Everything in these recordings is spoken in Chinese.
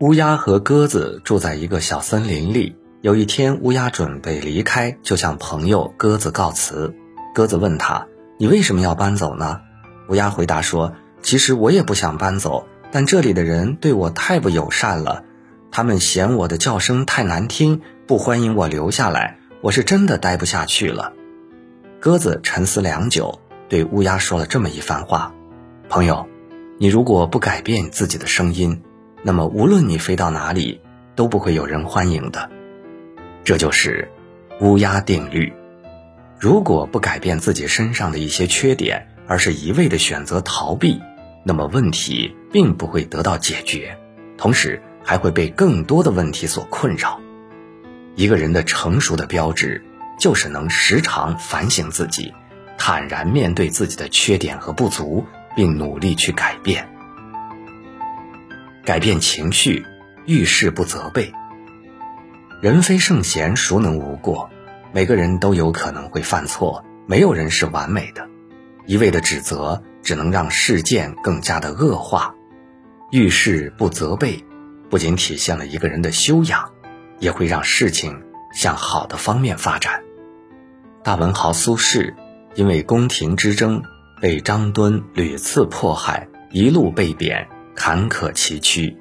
乌鸦和鸽子住在一个小森林里。有一天，乌鸦准备离开，就向朋友鸽子告辞。鸽子问他：“你为什么要搬走呢？”乌鸦回答说：“其实我也不想搬走，但这里的人对我太不友善了，他们嫌我的叫声太难听，不欢迎我留下来。我是真的待不下去了。”鸽子沉思良久，对乌鸦说了这么一番话：“朋友，你如果不改变自己的声音，那么无论你飞到哪里，都不会有人欢迎的。”这就是乌鸦定律。如果不改变自己身上的一些缺点，而是一味的选择逃避，那么问题并不会得到解决，同时还会被更多的问题所困扰。一个人的成熟的标志，就是能时常反省自己，坦然面对自己的缺点和不足，并努力去改变。改变情绪，遇事不责备。人非圣贤，孰能无过？每个人都有可能会犯错，没有人是完美的。一味的指责，只能让事件更加的恶化。遇事不责备，不仅体现了一个人的修养，也会让事情向好的方面发展。大文豪苏轼，因为宫廷之争，被张敦屡次迫害，一路被贬，坎坷崎岖。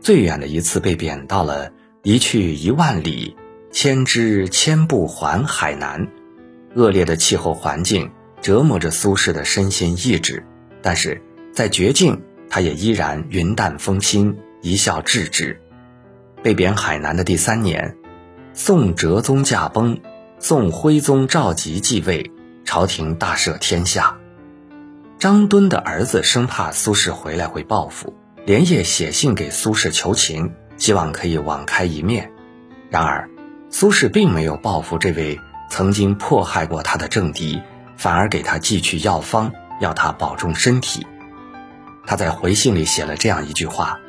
最远的一次被贬到了。一去一万里，千枝千步还海南。恶劣的气候环境折磨着苏轼的身心意志，但是在绝境，他也依然云淡风轻，一笑置之。被贬海南的第三年，宋哲宗驾崩，宋徽宗赵佶继位，朝廷大赦天下。张敦的儿子生怕苏轼回来会报复，连夜写信给苏轼求情。希望可以网开一面，然而，苏轼并没有报复这位曾经迫害过他的政敌，反而给他寄去药方，要他保重身体。他在回信里写了这样一句话：“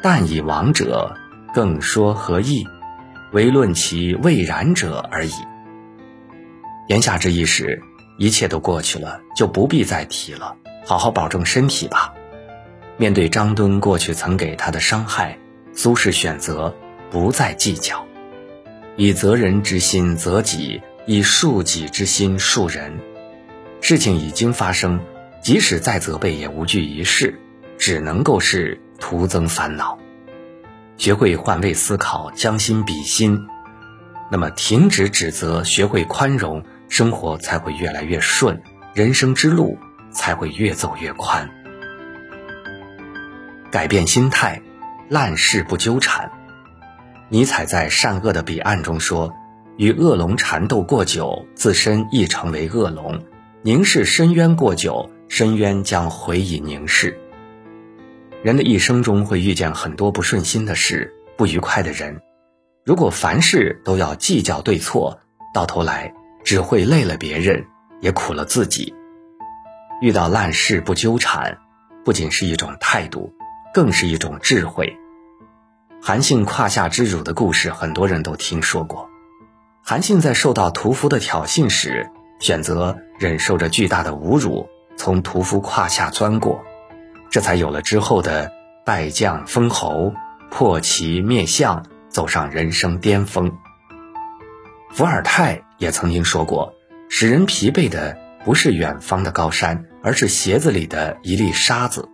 但以亡者，更说何益？唯论其未然者而已。”言下之意是，一切都过去了，就不必再提了，好好保重身体吧。面对张敦过去曾给他的伤害。苏轼选择不再计较，以责人之心责己，以恕己之心恕人。事情已经发生，即使再责备也无济于事，只能够是徒增烦恼。学会换位思考，将心比心，那么停止指责，学会宽容，生活才会越来越顺，人生之路才会越走越宽。改变心态。烂事不纠缠。尼采在《善恶的彼岸》中说：“与恶龙缠斗过久，自身亦成为恶龙；凝视深渊过久，深渊将回以凝视。”人的一生中会遇见很多不顺心的事、不愉快的人，如果凡事都要计较对错，到头来只会累了别人，也苦了自己。遇到烂事不纠缠，不仅是一种态度。更是一种智慧。韩信胯下之辱的故事，很多人都听说过。韩信在受到屠夫的挑衅时，选择忍受着巨大的侮辱，从屠夫胯下钻过，这才有了之后的拜将封侯、破旗灭相，走上人生巅峰。伏尔泰也曾经说过：“使人疲惫的不是远方的高山，而是鞋子里的一粒沙子。”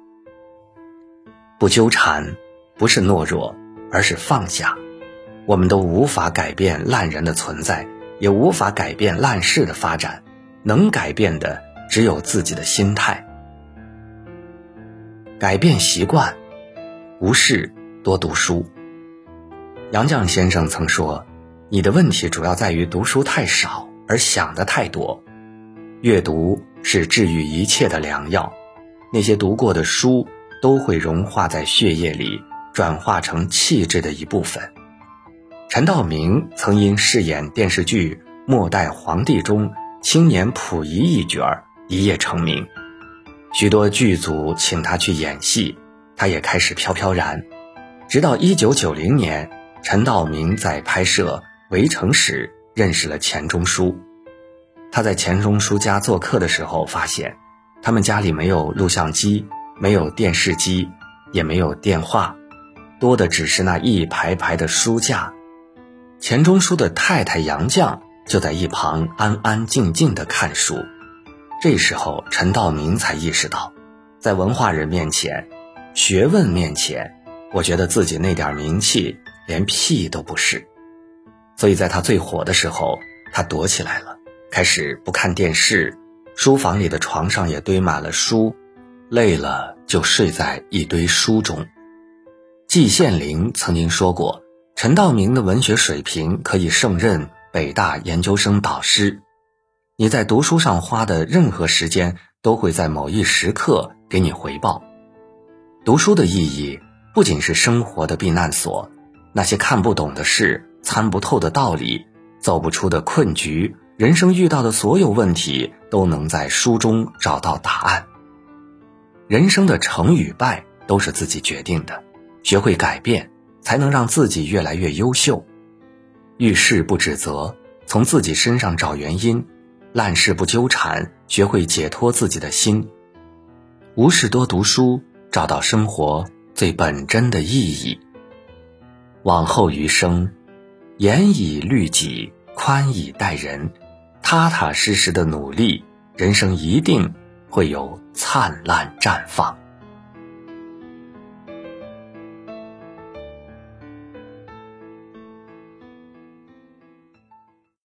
不纠缠，不是懦弱，而是放下。我们都无法改变烂人的存在，也无法改变烂事的发展，能改变的只有自己的心态。改变习惯，无事多读书。杨绛先生曾说：“你的问题主要在于读书太少，而想的太多。阅读是治愈一切的良药。那些读过的书。”都会融化在血液里，转化成气质的一部分。陈道明曾因饰演电视剧《末代皇帝》中青年溥仪一角儿一夜成名，许多剧组请他去演戏，他也开始飘飘然。直到1990年，陈道明在拍摄《围城》时认识了钱钟书。他在钱钟书家做客的时候，发现他们家里没有录像机。没有电视机，也没有电话，多的只是那一排排的书架。钱钟书的太太杨绛就在一旁安安静静的看书。这时候，陈道明才意识到，在文化人面前、学问面前，我觉得自己那点名气连屁都不是。所以在他最火的时候，他躲起来了，开始不看电视，书房里的床上也堆满了书，累了就睡在一堆书中。季羡林曾经说过。陈道明的文学水平可以胜任北大研究生导师。你在读书上花的任何时间，都会在某一时刻给你回报。读书的意义不仅是生活的避难所，那些看不懂的事、参不透的道理、走不出的困局，人生遇到的所有问题，都能在书中找到答案。人生的成与败都是自己决定的，学会改变。才能让自己越来越优秀，遇事不指责，从自己身上找原因；烂事不纠缠，学会解脱自己的心。无事多读书，找到生活最本真的意义。往后余生，严以律己，宽以待人，踏踏实实的努力，人生一定会有灿烂绽放。